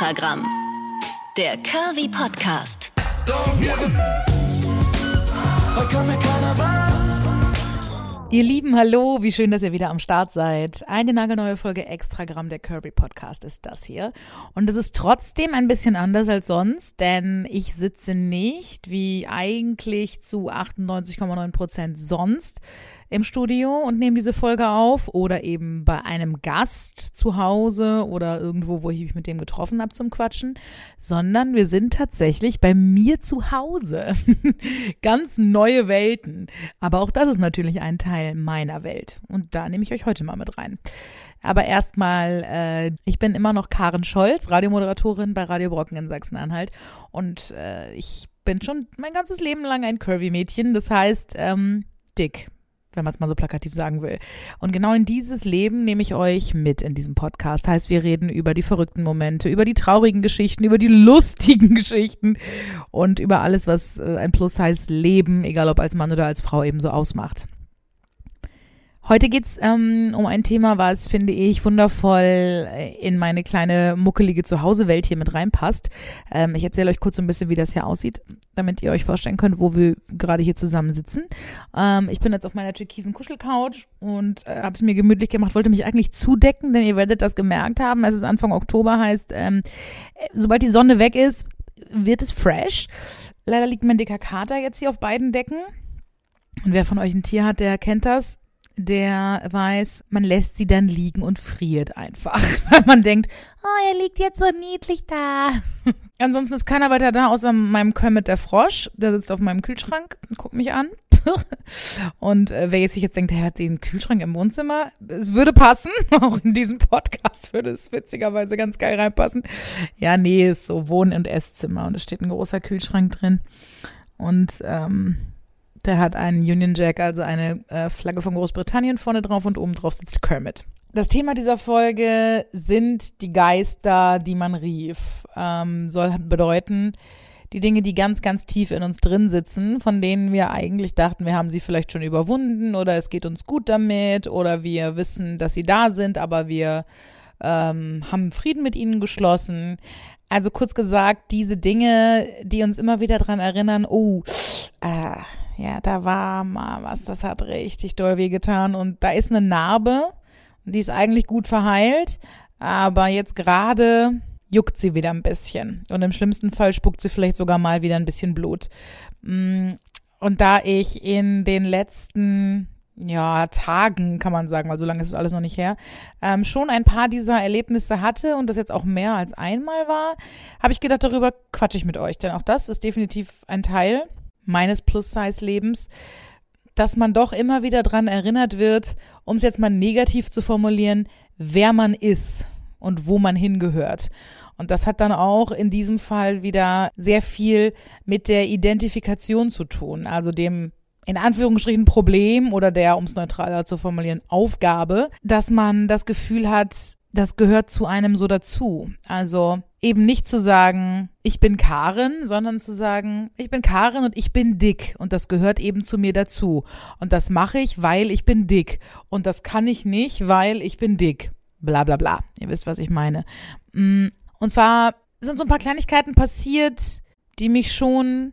Extragramm. Der Curvy Podcast. Ihr Lieben, hallo, wie schön, dass ihr wieder am Start seid. Eine nagelneue Folge Extragramm der Curvy Podcast ist das hier. Und es ist trotzdem ein bisschen anders als sonst, denn ich sitze nicht wie eigentlich zu 98,9 Prozent sonst im Studio und nehme diese Folge auf oder eben bei einem Gast zu Hause oder irgendwo, wo ich mich mit dem getroffen habe zum Quatschen, sondern wir sind tatsächlich bei mir zu Hause. Ganz neue Welten. Aber auch das ist natürlich ein Teil meiner Welt und da nehme ich euch heute mal mit rein. Aber erstmal, äh, ich bin immer noch Karen Scholz, Radiomoderatorin bei Radio Brocken in Sachsen-Anhalt und äh, ich bin schon mein ganzes Leben lang ein Curvy-Mädchen, das heißt ähm, dick wenn man es mal so plakativ sagen will. Und genau in dieses Leben nehme ich euch mit in diesem Podcast. Heißt, wir reden über die verrückten Momente, über die traurigen Geschichten, über die lustigen Geschichten und über alles, was äh, ein Plus heißt Leben, egal ob als Mann oder als Frau ebenso ausmacht. Heute geht's ähm, um ein Thema, was, finde ich, wundervoll äh, in meine kleine muckelige Zuhause-Welt hier mit reinpasst. Ähm, ich erzähle euch kurz so ein bisschen, wie das hier aussieht, damit ihr euch vorstellen könnt, wo wir gerade hier zusammen sitzen. Ähm, ich bin jetzt auf meiner türkisen Kuschelcouch und äh, habe es mir gemütlich gemacht, wollte mich eigentlich zudecken, denn ihr werdet das gemerkt haben. Es ist Anfang Oktober, heißt, ähm, äh, sobald die Sonne weg ist, wird es fresh. Leider liegt mein dicker Kater jetzt hier auf beiden Decken. Und wer von euch ein Tier hat, der kennt das der weiß, man lässt sie dann liegen und friert einfach, weil man denkt, oh, er liegt jetzt so niedlich da. Ansonsten ist keiner weiter da, außer meinem Kermit der Frosch. Der sitzt auf meinem Kühlschrank und guckt mich an. und äh, wer jetzt sich jetzt denkt, er hat den Kühlschrank im Wohnzimmer, es würde passen. Auch in diesem Podcast würde es witzigerweise ganz geil reinpassen. Ja, nee, ist so Wohn- und Esszimmer und es steht ein großer Kühlschrank drin. Und ähm, der hat einen Union Jack, also eine äh, Flagge von Großbritannien vorne drauf und oben drauf sitzt Kermit. Das Thema dieser Folge sind die Geister, die man rief. Ähm, soll bedeuten, die Dinge, die ganz, ganz tief in uns drin sitzen, von denen wir eigentlich dachten, wir haben sie vielleicht schon überwunden oder es geht uns gut damit oder wir wissen, dass sie da sind, aber wir ähm, haben Frieden mit ihnen geschlossen. Also kurz gesagt, diese Dinge, die uns immer wieder daran erinnern, oh, äh, ja, da war mal was, das hat richtig doll wehgetan. Und da ist eine Narbe, die ist eigentlich gut verheilt, aber jetzt gerade juckt sie wieder ein bisschen. Und im schlimmsten Fall spuckt sie vielleicht sogar mal wieder ein bisschen Blut. Mm, und da ich in den letzten ja, Tagen, kann man sagen, weil so lange ist es alles noch nicht her, ähm, schon ein paar dieser Erlebnisse hatte und das jetzt auch mehr als einmal war, habe ich gedacht, darüber quatsche ich mit euch. Denn auch das ist definitiv ein Teil meines Plus-Size-Lebens, dass man doch immer wieder daran erinnert wird, um es jetzt mal negativ zu formulieren, wer man ist und wo man hingehört. Und das hat dann auch in diesem Fall wieder sehr viel mit der Identifikation zu tun, also dem in Anführungsstrichen Problem oder der, um es neutraler zu formulieren, Aufgabe, dass man das Gefühl hat, das gehört zu einem so dazu. Also eben nicht zu sagen, ich bin Karen, sondern zu sagen, ich bin Karen und ich bin dick und das gehört eben zu mir dazu. Und das mache ich, weil ich bin dick. Und das kann ich nicht, weil ich bin dick. Bla bla bla. Ihr wisst, was ich meine. Mm, und zwar sind so ein paar Kleinigkeiten passiert, die mich schon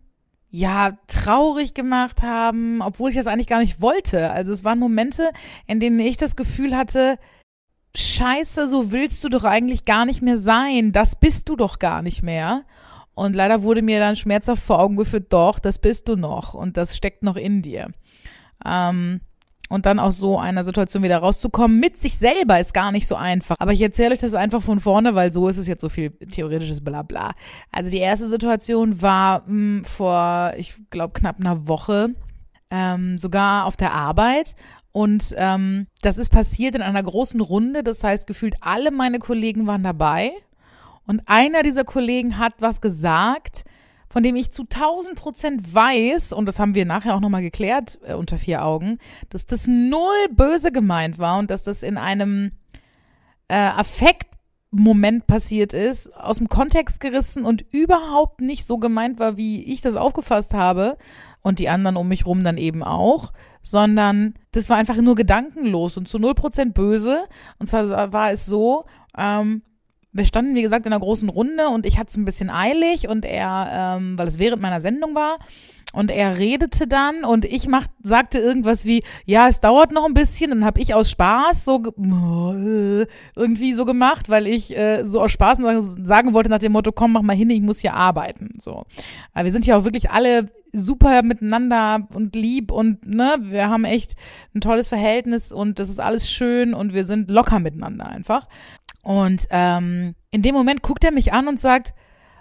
ja, traurig gemacht haben, obwohl ich das eigentlich gar nicht wollte. Also es waren Momente, in denen ich das Gefühl hatte, Scheiße, so willst du doch eigentlich gar nicht mehr sein. Das bist du doch gar nicht mehr. Und leider wurde mir dann schmerzhaft vor Augen geführt, doch, das bist du noch und das steckt noch in dir. Ähm, und dann aus so einer Situation wieder rauszukommen mit sich selber ist gar nicht so einfach. Aber ich erzähle euch das einfach von vorne, weil so ist es jetzt so viel theoretisches Blabla. Also die erste Situation war mh, hm, vor, ich glaube, knapp einer Woche, ähm, sogar auf der Arbeit. Und ähm, das ist passiert in einer großen Runde. Das heißt, gefühlt alle meine Kollegen waren dabei. Und einer dieser Kollegen hat was gesagt, von dem ich zu 1000 Prozent weiß, und das haben wir nachher auch nochmal geklärt äh, unter vier Augen, dass das null böse gemeint war und dass das in einem äh, Affektmoment passiert ist, aus dem Kontext gerissen und überhaupt nicht so gemeint war, wie ich das aufgefasst habe und die anderen um mich rum dann eben auch, sondern das war einfach nur gedankenlos und zu 0% böse. Und zwar war es so, ähm, wir standen, wie gesagt, in einer großen Runde und ich hatte es ein bisschen eilig und er, ähm, weil es während meiner Sendung war, und er redete dann und ich mach, sagte irgendwas wie, ja, es dauert noch ein bisschen. Dann habe ich aus Spaß so irgendwie so gemacht, weil ich äh, so aus Spaß sagen wollte nach dem Motto, komm, mach mal hin, ich muss hier arbeiten. So. Aber wir sind ja auch wirklich alle super miteinander und lieb und ne, wir haben echt ein tolles Verhältnis und das ist alles schön und wir sind locker miteinander einfach. Und ähm, in dem Moment guckt er mich an und sagt,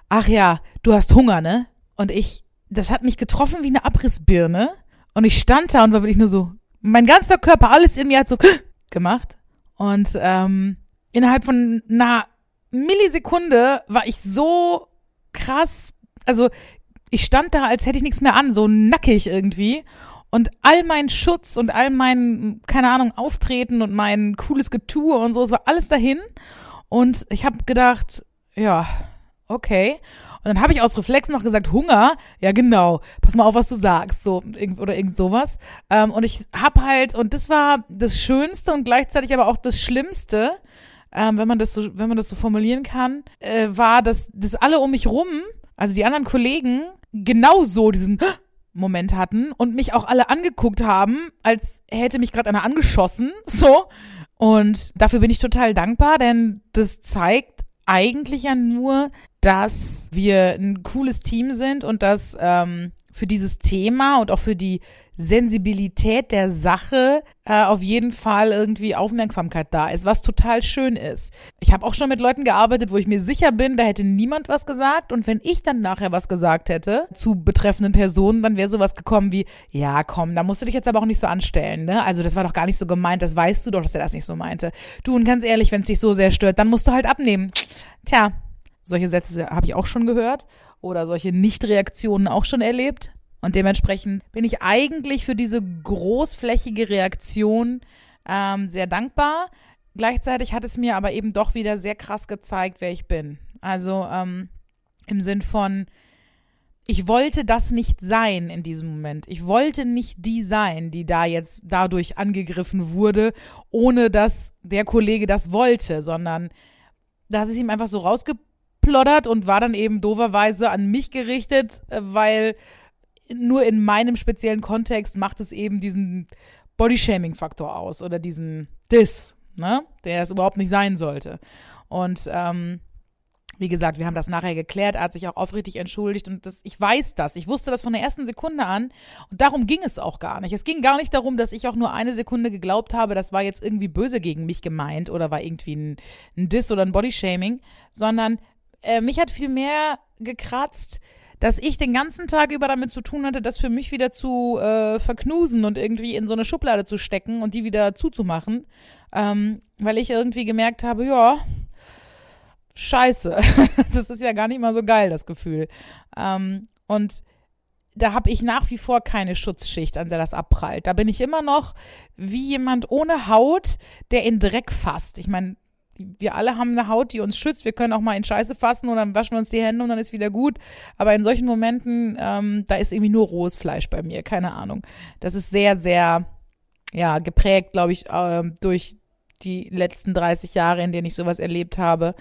ach ja, du hast Hunger, ne? Und ich, das hat mich getroffen wie eine Abrissbirne. Und ich stand da und war wirklich nur so, mein ganzer Körper, alles in mir hat so gemacht. Und ähm, innerhalb von einer Millisekunde war ich so krass, also ich stand da, als hätte ich nichts mehr an, so nackig irgendwie. Und all mein Schutz und all mein, keine Ahnung, Auftreten und mein cooles Getue und so, es war alles dahin. Und ich habe gedacht, ja, okay. Und dann habe ich aus Reflex noch gesagt, Hunger, ja genau, pass mal auf, was du sagst, so oder irgend sowas. Ähm, und ich habe halt, und das war das Schönste und gleichzeitig aber auch das Schlimmste, ähm, wenn man das so, wenn man das so formulieren kann, äh, war, dass, dass alle um mich rum, also die anderen Kollegen, genauso diesen Moment hatten und mich auch alle angeguckt haben, als hätte mich gerade einer angeschossen, so. Und dafür bin ich total dankbar, denn das zeigt eigentlich ja nur, dass wir ein cooles Team sind und dass ähm, für dieses Thema und auch für die Sensibilität der Sache äh, auf jeden Fall irgendwie Aufmerksamkeit da ist, was total schön ist. Ich habe auch schon mit Leuten gearbeitet, wo ich mir sicher bin, da hätte niemand was gesagt und wenn ich dann nachher was gesagt hätte zu betreffenden Personen, dann wäre sowas gekommen wie, ja komm, da musst du dich jetzt aber auch nicht so anstellen, ne? Also das war doch gar nicht so gemeint, das weißt du doch, dass er das nicht so meinte. Du und ganz ehrlich, wenn es dich so sehr stört, dann musst du halt abnehmen. Tja, solche Sätze habe ich auch schon gehört oder solche Nichtreaktionen auch schon erlebt. Und dementsprechend bin ich eigentlich für diese großflächige Reaktion ähm, sehr dankbar. Gleichzeitig hat es mir aber eben doch wieder sehr krass gezeigt, wer ich bin. Also ähm, im Sinn von, ich wollte das nicht sein in diesem Moment. Ich wollte nicht die sein, die da jetzt dadurch angegriffen wurde, ohne dass der Kollege das wollte, sondern das ist ihm einfach so rausgeploddert und war dann eben doverweise an mich gerichtet, äh, weil nur in meinem speziellen Kontext macht es eben diesen Bodyshaming-Faktor aus oder diesen Diss, ne? der es überhaupt nicht sein sollte. Und ähm, wie gesagt, wir haben das nachher geklärt, er hat sich auch aufrichtig entschuldigt und das, ich weiß das. Ich wusste das von der ersten Sekunde an und darum ging es auch gar nicht. Es ging gar nicht darum, dass ich auch nur eine Sekunde geglaubt habe, das war jetzt irgendwie böse gegen mich gemeint oder war irgendwie ein, ein Diss oder ein Bodyshaming, sondern äh, mich hat viel mehr gekratzt, dass ich den ganzen Tag über damit zu tun hatte, das für mich wieder zu äh, verknusen und irgendwie in so eine Schublade zu stecken und die wieder zuzumachen, ähm, weil ich irgendwie gemerkt habe, ja, scheiße, das ist ja gar nicht mal so geil, das Gefühl. Ähm, und da habe ich nach wie vor keine Schutzschicht, an der das abprallt. Da bin ich immer noch wie jemand ohne Haut, der in Dreck fasst. Ich meine, wir alle haben eine Haut, die uns schützt. Wir können auch mal in Scheiße fassen und dann waschen wir uns die Hände und dann ist wieder gut. Aber in solchen Momenten, ähm, da ist irgendwie nur rohes Fleisch bei mir. Keine Ahnung. Das ist sehr, sehr, ja, geprägt, glaube ich, äh, durch die letzten 30 Jahre, in denen ich sowas erlebt habe.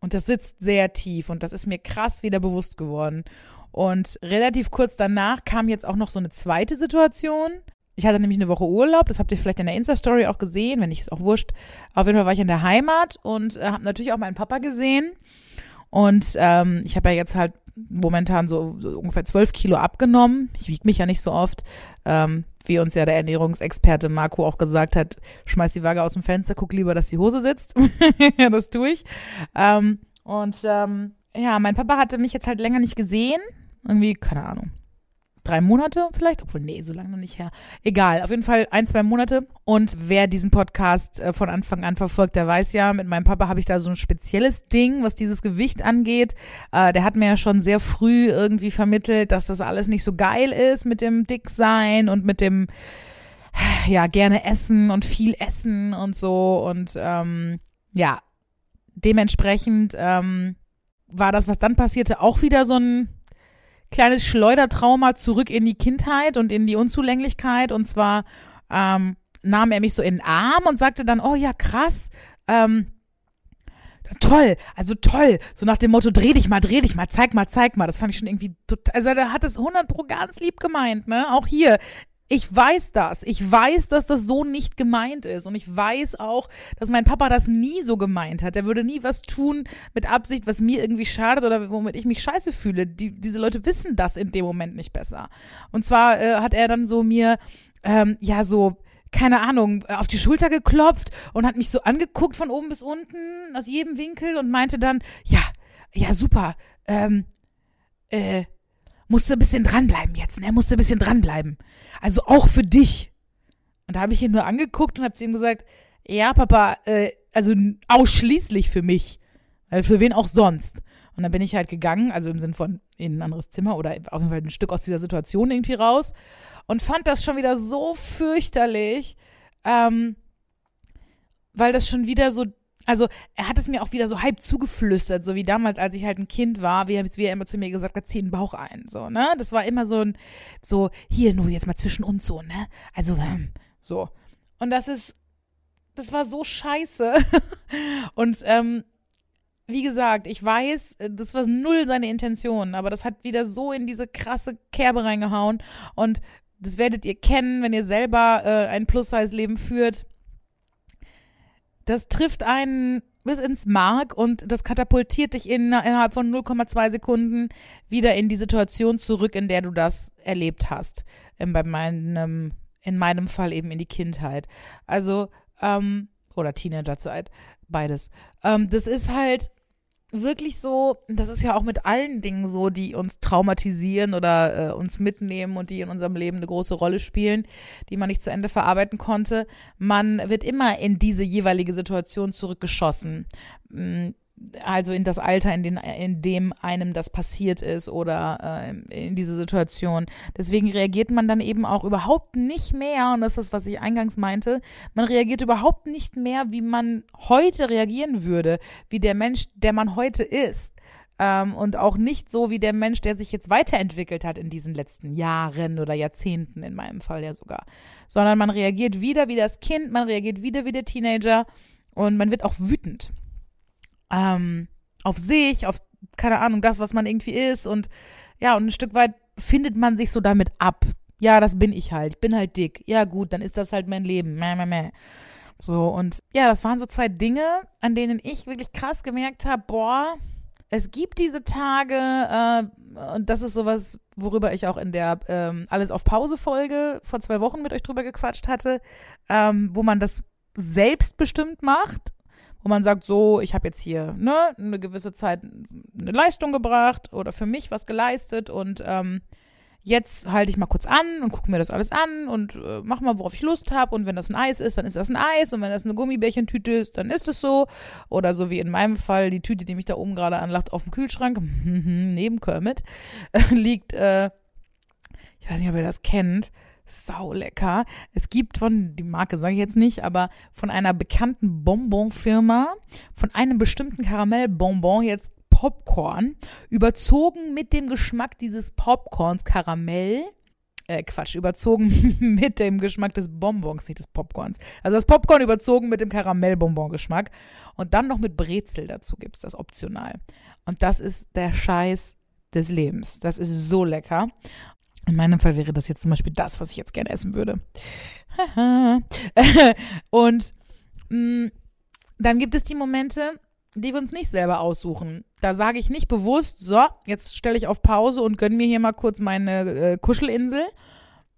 Und das sitzt sehr tief und das ist mir krass wieder bewusst geworden. Und relativ kurz danach kam jetzt auch noch so eine zweite Situation. Ich hatte nämlich eine Woche Urlaub, das habt ihr vielleicht in der Insta-Story auch gesehen, wenn nicht, ist auch wurscht. Auf jeden Fall war ich in der Heimat und äh, habe natürlich auch meinen Papa gesehen. Und ähm, ich habe ja jetzt halt momentan so, so, ungefähr zwölf Kilo abgenommen. Ich wiege mich ja nicht so oft. Ähm, wie uns ja der Ernährungsexperte Marco auch gesagt hat, schmeiß die Waage aus dem Fenster, guck lieber, dass die Hose sitzt. das tue ich. Ähm, und ähm, ja, mein Papa hatte mich jetzt halt länger nicht gesehen. Irgendwie, keine Ahnung, drei Monate vielleicht, obwohl, nee, so lange noch nicht her. Egal, auf jeden Fall ein, zwei Monate. Und wer diesen Podcast äh, von Anfang an verfolgt, der weiß ja, mit meinem Papa habe ich da so ein spezielles Ding, was dieses Gewicht angeht. Äh, der hat mir ja schon sehr früh irgendwie vermittelt, dass das alles nicht so geil ist mit dem Dicksein und mit dem, ja, gerne essen und viel essen und so. Und ähm, ja, dementsprechend ähm, war das, was dann passierte, auch wieder so ein kleines Schleudertrauma zurück in die Kindheit und in die Unzulänglichkeit. Und zwar ähm, nahm er mich so in den Arm und sagte dann, oh ja, krass, ähm, toll, also toll, so nach dem Motto, dreh dich mal, dreh dich mal, zeig mal, zeig mal. Das fand ich schon irgendwie total, also der hat es 100 pro ganz lieb gemeint, ne? Auch hier, ich weiß das. Ich weiß, dass das so nicht gemeint ist. Und ich weiß auch, dass mein Papa das nie so gemeint hat. Er würde nie was tun mit Absicht, was mir irgendwie schadet oder womit ich mich scheiße fühle. Die, diese Leute wissen das in dem Moment nicht besser. Und zwar äh, hat er dann so mir, ähm, ja, so, keine Ahnung, auf die Schulter geklopft und hat mich so angeguckt von oben bis unten, aus jedem Winkel und meinte dann, ja, ja, super, ähm, äh, musst du ein bisschen dranbleiben jetzt, ne? Musst du ein bisschen dranbleiben. Also auch für dich. Und da habe ich ihn nur angeguckt und habe zu ihm gesagt, ja, Papa, äh, also ausschließlich für mich. Weil für wen auch sonst. Und dann bin ich halt gegangen, also im Sinn von in ein anderes Zimmer oder auf jeden Fall ein Stück aus dieser Situation irgendwie raus und fand das schon wieder so fürchterlich, ähm, weil das schon wieder so also er hat es mir auch wieder so halb zugeflüstert, so wie damals, als ich halt ein Kind war, wie, wie er immer zu mir gesagt hat, zieh den Bauch ein, so, ne? Das war immer so ein, so, hier, nur jetzt mal zwischen uns so, ne? Also, ähm, so. Und das ist, das war so scheiße. Und, ähm, wie gesagt, ich weiß, das war null seine Intention, aber das hat wieder so in diese krasse Kerbe reingehauen. Und das werdet ihr kennen, wenn ihr selber äh, ein Plus-Size-Leben führt das trifft einen bis ins Mark und das katapultiert dich in, innerhalb von 0,2 Sekunden wieder in die Situation zurück, in der du das erlebt hast. In, bei meinem, in meinem Fall eben in die Kindheit. Also, ähm, oder Teenagerzeit, beides. Ähm, das ist halt wirklich so, das ist ja auch mit allen Dingen so, die uns traumatisieren oder äh, uns mitnehmen und die in unserem Leben eine große Rolle spielen, die man nicht zu Ende verarbeiten konnte. Man wird immer in diese jeweilige Situation zurückgeschossen. Also in das Alter, in, den, in dem einem das passiert ist oder äh, in diese Situation. Deswegen reagiert man dann eben auch überhaupt nicht mehr, und das ist das, was ich eingangs meinte, man reagiert überhaupt nicht mehr, wie man heute reagieren würde, wie der Mensch, der man heute ist. Ähm, und auch nicht so wie der Mensch, der sich jetzt weiterentwickelt hat in diesen letzten Jahren oder Jahrzehnten, in meinem Fall ja sogar. Sondern man reagiert wieder wie das Kind, man reagiert wieder wie der Teenager und man wird auch wütend ähm, auf sich, auf, keine Ahnung, das, was man irgendwie ist. Und ja, und ein Stück weit findet man sich so damit ab. Ja, das bin ich halt. Bin halt dick. Ja, gut, dann ist das halt mein Leben. Mäh, mäh, mäh. So, und ja, das waren so zwei Dinge, an denen ich wirklich krass gemerkt habe, boah, es gibt diese Tage, äh, und das ist sowas, worüber ich auch in der ähm, Alles auf Pause-Folge vor zwei Wochen mit euch drüber gequatscht hatte, ähm, wo man das selbstbestimmt macht wo man sagt, so, ich habe jetzt hier ne, eine gewisse Zeit eine Leistung gebracht oder für mich was geleistet und ähm, jetzt halte ich mal kurz an und gucke mir das alles an und äh, mach mal, worauf ich Lust habe. Und wenn das ein Eis ist, dann ist das ein Eis. Und wenn das eine Gummibärchentüte ist, dann ist es so. Oder so wie in meinem Fall die Tüte, die mich da oben gerade anlacht, auf dem Kühlschrank, neben Kermit, liegt, äh, ich weiß nicht, ob ihr das kennt, sau lecker. Es gibt von, die Marke sage ich jetzt nicht, aber von einer bekannten Bonbon-Firma, von einem bestimmten Karamellbonbon jetzt Popcorn, überzogen mit dem Geschmack dieses Popcorns Karamell. Äh, Quatsch, überzogen mit dem Geschmack des Bonbons, nicht des Popcorns. Also das Popcorn überzogen mit dem Karamellbonbon-Geschmack. Und dann noch mit Brezel dazu gibt es das optional. Und das ist der Scheiß des Lebens. Das ist so lecker. In meinem Fall wäre das jetzt zum Beispiel das, was ich jetzt gerne essen würde. und mh, mm, dann gibt es die Momente, die wir uns nicht selber aussuchen. Da sage ich nicht bewusst, so, jetzt stelle ich auf Pause und gönne mir hier mal kurz meine äh, Kuschelinsel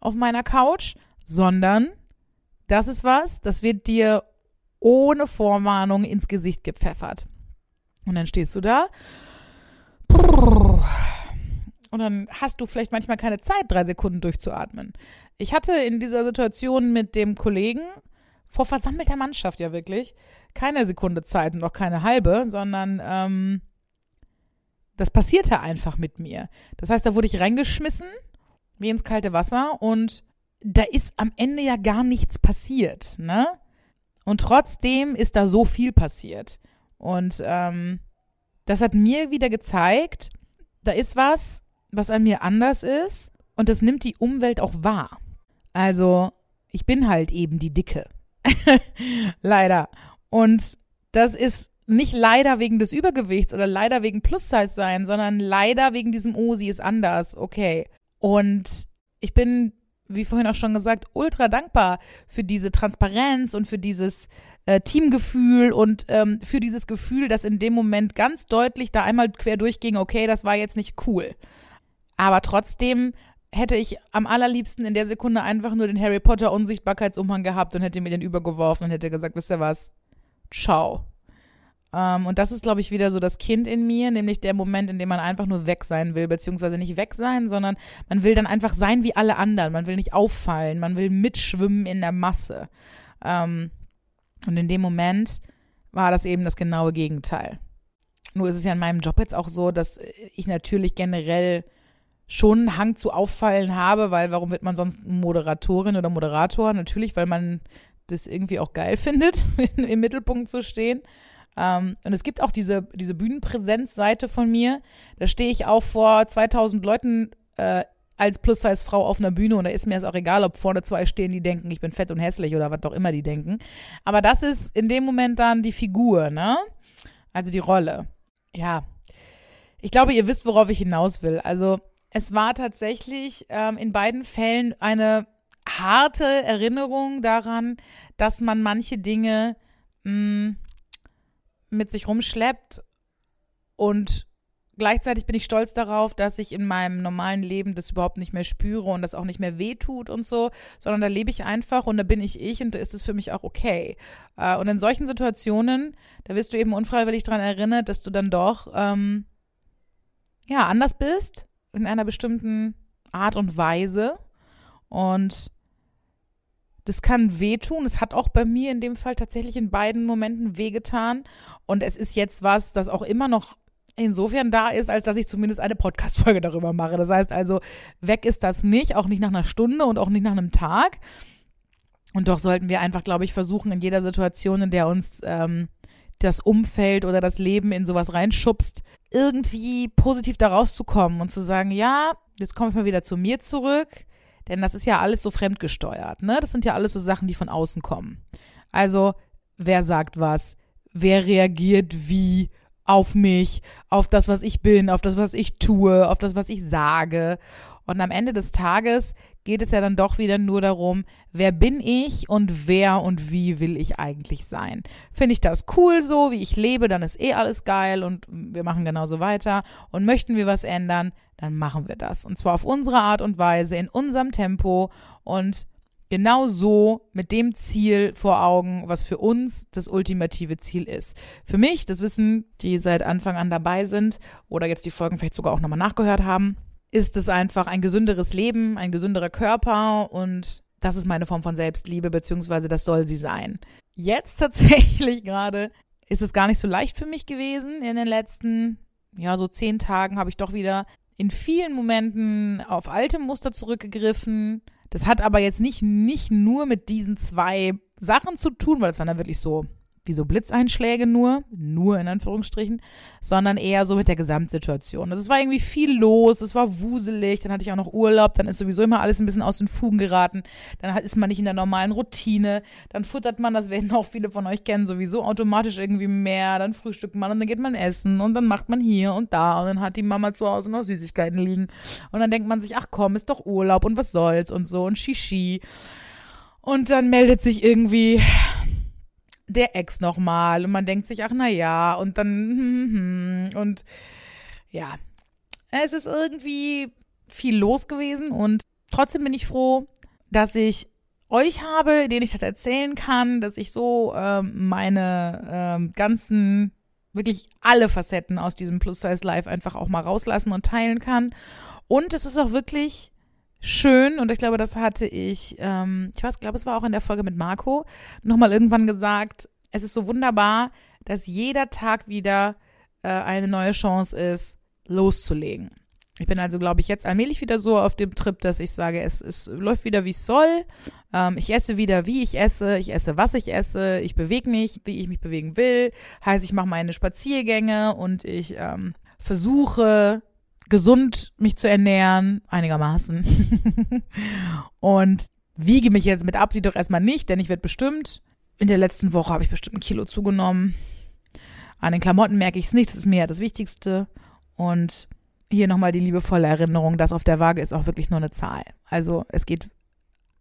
auf meiner Couch, sondern das ist was, das wird dir ohne Vorwarnung ins Gesicht gepfeffert. Und dann stehst du da. Und dann hast du vielleicht manchmal keine Zeit, drei Sekunden durchzuatmen. Ich hatte in dieser Situation mit dem Kollegen vor versammelter Mannschaft ja wirklich keine Sekunde Zeit und auch keine halbe, sondern ähm, das passierte einfach mit mir. Das heißt, da wurde ich reingeschmissen, wie ins kalte Wasser und da ist am Ende ja gar nichts passiert, ne? Und trotzdem ist da so viel passiert. Und ähm, das hat mir wieder gezeigt, da ist was, was an mir anders ist und das nimmt die Umwelt auch wahr. Also, ich bin halt eben die Dicke. Leider. Und das ist nicht leider wegen des Übergewichts oder leider wegen Plus-Size sein, sondern leider wegen diesem, oh, sie ist anders, okay. Und ich bin, wie vorhin auch schon gesagt, ultra dankbar für diese Transparenz und für dieses äh, Teamgefühl und ähm, für dieses Gefühl, dass in dem Moment ganz deutlich da einmal quer durchging, okay, das war jetzt nicht cool. Aber trotzdem hätte ich am allerliebsten in der Sekunde einfach nur den Harry Potter Unsichtbarkeitsumhang gehabt und hätte mir den übergeworfen und hätte gesagt, wisst ihr was? Ciao. Ähm, und das ist, glaube ich, wieder so das Kind in mir, nämlich der Moment, in dem man einfach nur weg sein will, beziehungsweise nicht weg sein, sondern man will dann einfach sein wie alle anderen. Man will nicht auffallen, man will mitschwimmen in der Masse. Ähm, und in dem Moment war das eben das genaue Gegenteil. Nur ist es ja in meinem Job jetzt auch so, dass ich natürlich generell schon einen Hang zu auffallen habe, weil warum wird man sonst Moderatorin oder Moderator? Natürlich, weil man das irgendwie auch geil findet, im Mittelpunkt zu stehen. Ähm, und es gibt auch diese, diese Bühnenpräsenzseite von mir. Da stehe ich auch vor 2000 Leuten äh, als Plus-Size-Frau auf einer Bühne und da ist mir es auch egal, ob vorne zwei stehen, die denken, ich bin fett und hässlich oder was auch immer die denken. Aber das ist in dem Moment dann die Figur, ne? Also die Rolle. Ja. Ich glaube, ihr wisst, worauf ich hinaus will. Also es war tatsächlich ähm, in beiden Fällen eine harte Erinnerung daran, dass man manche Dinge mh, mm, mit sich rumschleppt und gleichzeitig bin ich stolz darauf, dass ich in meinem normalen Leben das überhaupt nicht mehr spüre und das auch nicht mehr wehtut und so, sondern da lebe ich einfach und da bin ich ich und da ist es für mich auch okay. Äh, und in solchen Situationen, da wirst du eben unfreiwillig daran erinnert, dass du dann doch ähm, ja anders bist in einer bestimmten Art und Weise und das kann wehtun. Es hat auch bei mir in dem Fall tatsächlich in beiden Momenten wehgetan. Und es ist jetzt was, das auch immer noch insofern da ist, als dass ich zumindest eine Podcast-Folge darüber mache. Das heißt also, weg ist das nicht, auch nicht nach einer Stunde und auch nicht nach einem Tag. Und doch sollten wir einfach, glaube ich, versuchen, in jeder Situation, in der uns ähm, das Umfeld oder das Leben in sowas reinschubst, irgendwie positiv da rauszukommen und zu sagen, ja, jetzt komme ich mal wieder zu mir zurück, denn das ist ja alles so fremdgesteuert, ne? Das sind ja alles so Sachen, die von außen kommen. Also, wer sagt was? Wer reagiert wie? auf mich, auf das, was ich bin, auf das, was ich tue, auf das, was ich sage. Und am Ende des Tages geht es ja dann doch wieder nur darum, wer bin ich und wer und wie will ich eigentlich sein. Finde ich das cool so, wie ich lebe, dann ist eh alles geil und wir machen genauso weiter. Und möchten wir was ändern, dann machen wir das. Und zwar auf unsere Art und Weise, in unserem Tempo und genau so mit dem Ziel vor Augen, was für uns das ultimative Ziel ist. Für mich, das wissen die seit Anfang an dabei sind oder jetzt die Folgen vielleicht sogar auch nochmal nachgehört haben, ist es einfach ein gesünderes Leben, ein gesünderer Körper und das ist meine Form von Selbstliebe, beziehungsweise das soll sie sein. Jetzt tatsächlich gerade ist es gar nicht so leicht für mich gewesen. In den letzten, ja, so zehn Tagen habe ich doch wieder in vielen Momenten auf alte Muster zurückgegriffen, das hat aber jetzt nicht, nicht nur mit diesen zwei Sachen zu tun, weil es waren dann wirklich so wie so Blitzeinschläge nur, nur in Anführungsstrichen, sondern eher so mit der Gesamtsituation. Also es war irgendwie viel los, es war wuselig, dann hatte ich auch noch Urlaub, dann ist sowieso immer alles ein bisschen aus den Fugen geraten, dann ist man nicht in der normalen Routine, dann futtert man, das werden auch viele von euch kennen, sowieso automatisch irgendwie mehr, dann frühstückt man und dann geht man essen und dann macht man hier und da und dann hat die Mama zu Hause noch Süßigkeiten liegen und dann denkt man sich, ach komm, ist doch Urlaub und was soll's und so und Shishi. Und dann meldet sich irgendwie der Ex nochmal und man denkt sich, ach na ja, und dann hm, hm, und ja, es ist irgendwie viel los gewesen und trotzdem bin ich froh, dass ich euch habe, denen ich das erzählen kann, dass ich so ähm, meine ähm, ganzen, wirklich alle Facetten aus diesem Plus-Size Life einfach auch mal rauslassen und teilen kann. Und es ist auch wirklich schön und ich glaube, das hatte ich, ähm, ich weiß, glaube, es war auch in der Folge mit Marco, nochmal irgendwann gesagt, es ist so wunderbar, dass jeder Tag wieder äh, eine neue Chance ist, loszulegen. Ich bin also, glaube ich, jetzt allmählich wieder so auf dem Trip, dass ich sage, es, es läuft wieder, wie es soll. Ähm, ich esse wieder, wie ich esse. Ich esse, was ich esse. Ich bewege mich, wie ich mich bewegen will. Heißt, ich mache meine Spaziergänge und ich ähm, versuche gesund mich zu ernähren, einigermaßen. und wiege mich jetzt mit Absicht doch erstmal nicht, denn ich werde bestimmt, in der letzten Woche habe ich bestimmt ein Kilo zugenommen. An den Klamotten merke ich es nicht, das ist mir ja das Wichtigste. Und hier nochmal die liebevolle Erinnerung, dass auf der Waage ist auch wirklich nur eine Zahl. Also es geht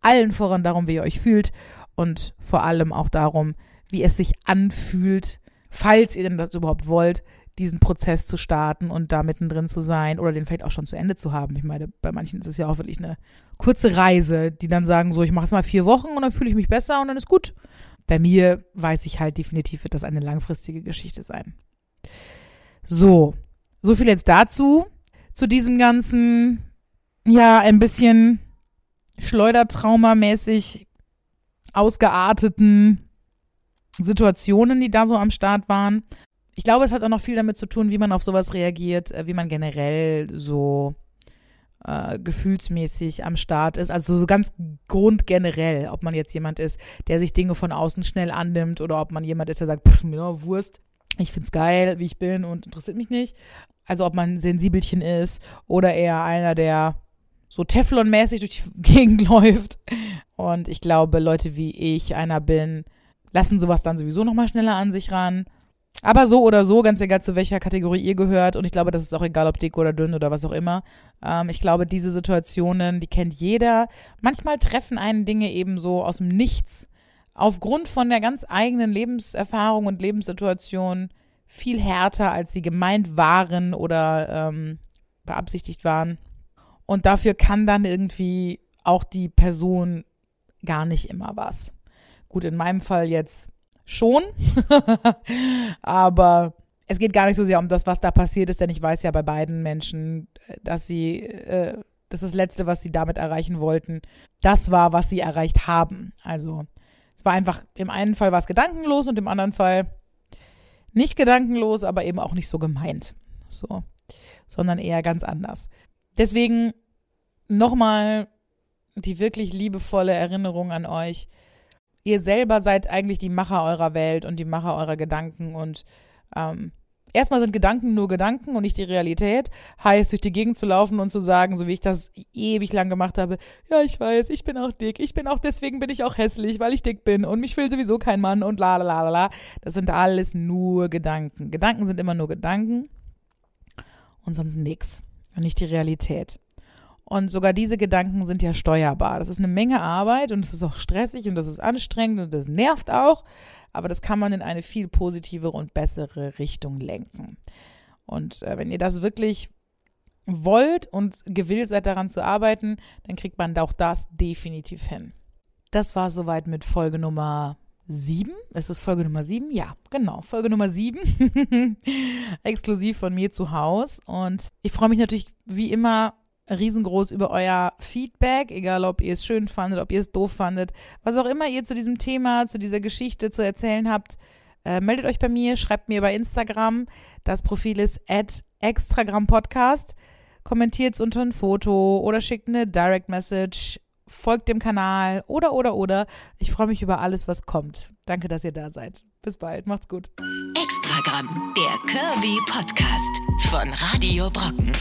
allen voran darum, wie ihr euch fühlt und vor allem auch darum, wie es sich anfühlt, falls ihr denn das überhaupt wollt, diesen Prozess zu starten und da mittendrin zu sein oder den vielleicht auch schon zu Ende zu haben. Ich meine, bei manchen ist es ja auch wirklich eine kurze Reise, die dann sagen, so, ich mache es mal vier Wochen und dann fühle ich mich besser und dann ist gut. Bei mir weiß ich halt definitiv, wird das eine langfristige Geschichte sein. So, so viel jetzt dazu, zu diesem ganzen, ja, ein bisschen Schleudertrauma-mäßig ausgearteten Situationen, die da so am Start waren. Ich glaube, es hat auch noch viel damit zu tun, wie man auf sowas reagiert, äh, wie man generell so äh, gefühlsmäßig am Start ist. Also so ganz grundgenerell, ob man jetzt jemand ist, der sich Dinge von außen schnell annimmt oder ob man jemand ist, der sagt, pff, mir nur Wurst, ich find's geil, wie ich bin und interessiert mich nicht. Also ob man ein Sensibelchen ist oder eher einer, der so Teflonmäßig durch die Gegend läuft. Und ich glaube, Leute wie ich einer bin, lassen sowas dann sowieso nochmal schneller an sich ran. Aber so oder so, ganz egal zu welcher Kategorie ihr gehört, und ich glaube, das ist auch egal, ob dick oder dünn oder was auch immer. Ähm, ich glaube, diese Situationen, die kennt jeder. Manchmal treffen einen Dinge eben so aus dem Nichts, aufgrund von der ganz eigenen Lebenserfahrung und Lebenssituation viel härter, als sie gemeint waren oder ähm, beabsichtigt waren. Und dafür kann dann irgendwie auch die Person gar nicht immer was. Gut, in meinem Fall jetzt schon. Aber es geht gar nicht so sehr um das, was da passiert ist, denn ich weiß ja bei beiden Menschen, dass sie, äh, das ist das Letzte, was sie damit erreichen wollten, das war, was sie erreicht haben. Also es war einfach, im einen Fall war es gedankenlos und im anderen Fall nicht gedankenlos, aber eben auch nicht so gemeint. So, sondern eher ganz anders. Deswegen nochmal die wirklich liebevolle Erinnerung an euch ihr selber seid eigentlich die Macher eurer Welt und die Macher eurer Gedanken und ähm, erstmal sind Gedanken nur Gedanken und nicht die Realität. Heißt, durch die Gegend zu laufen und zu sagen, so wie ich das ewig lang gemacht habe, ja, ich weiß, ich bin auch dick, ich bin auch, deswegen bin ich auch hässlich, weil ich dick bin und mich will sowieso kein Mann und la la la la. Das sind alles nur Gedanken. Gedanken sind immer nur Gedanken und sonst nichts und nicht die Realität. Und sogar diese Gedanken sind ja steuerbar. Das ist eine Menge Arbeit und es ist auch stressig und das ist anstrengend und das nervt auch. Aber das kann man in eine viel positivere und bessere Richtung lenken. Und äh, wenn ihr das wirklich wollt und gewillt seid daran zu arbeiten, dann kriegt man auch das definitiv hin. Das war soweit mit Folge Nummer 7. Ist es Folge Nummer 7? Ja, genau. Folge Nummer 7. Exklusiv von mir zu Hause. Und ich freue mich natürlich wie immer riesengroß über euer Feedback, egal ob ihr es schön fandet, ob ihr es doof fandet, was auch immer ihr zu diesem Thema, zu dieser Geschichte zu erzählen habt. Äh, meldet euch bei mir, schreibt mir bei Instagram. Das Profil ist at extragrampodcast. Kommentiert es unter ein Foto oder schickt eine Direct Message. Folgt dem Kanal oder, oder, oder. Ich freue mich über alles, was kommt. Danke, dass ihr da seid. Bis bald. Macht's gut. Extragramm, der Kirby Podcast von Radio Brocken.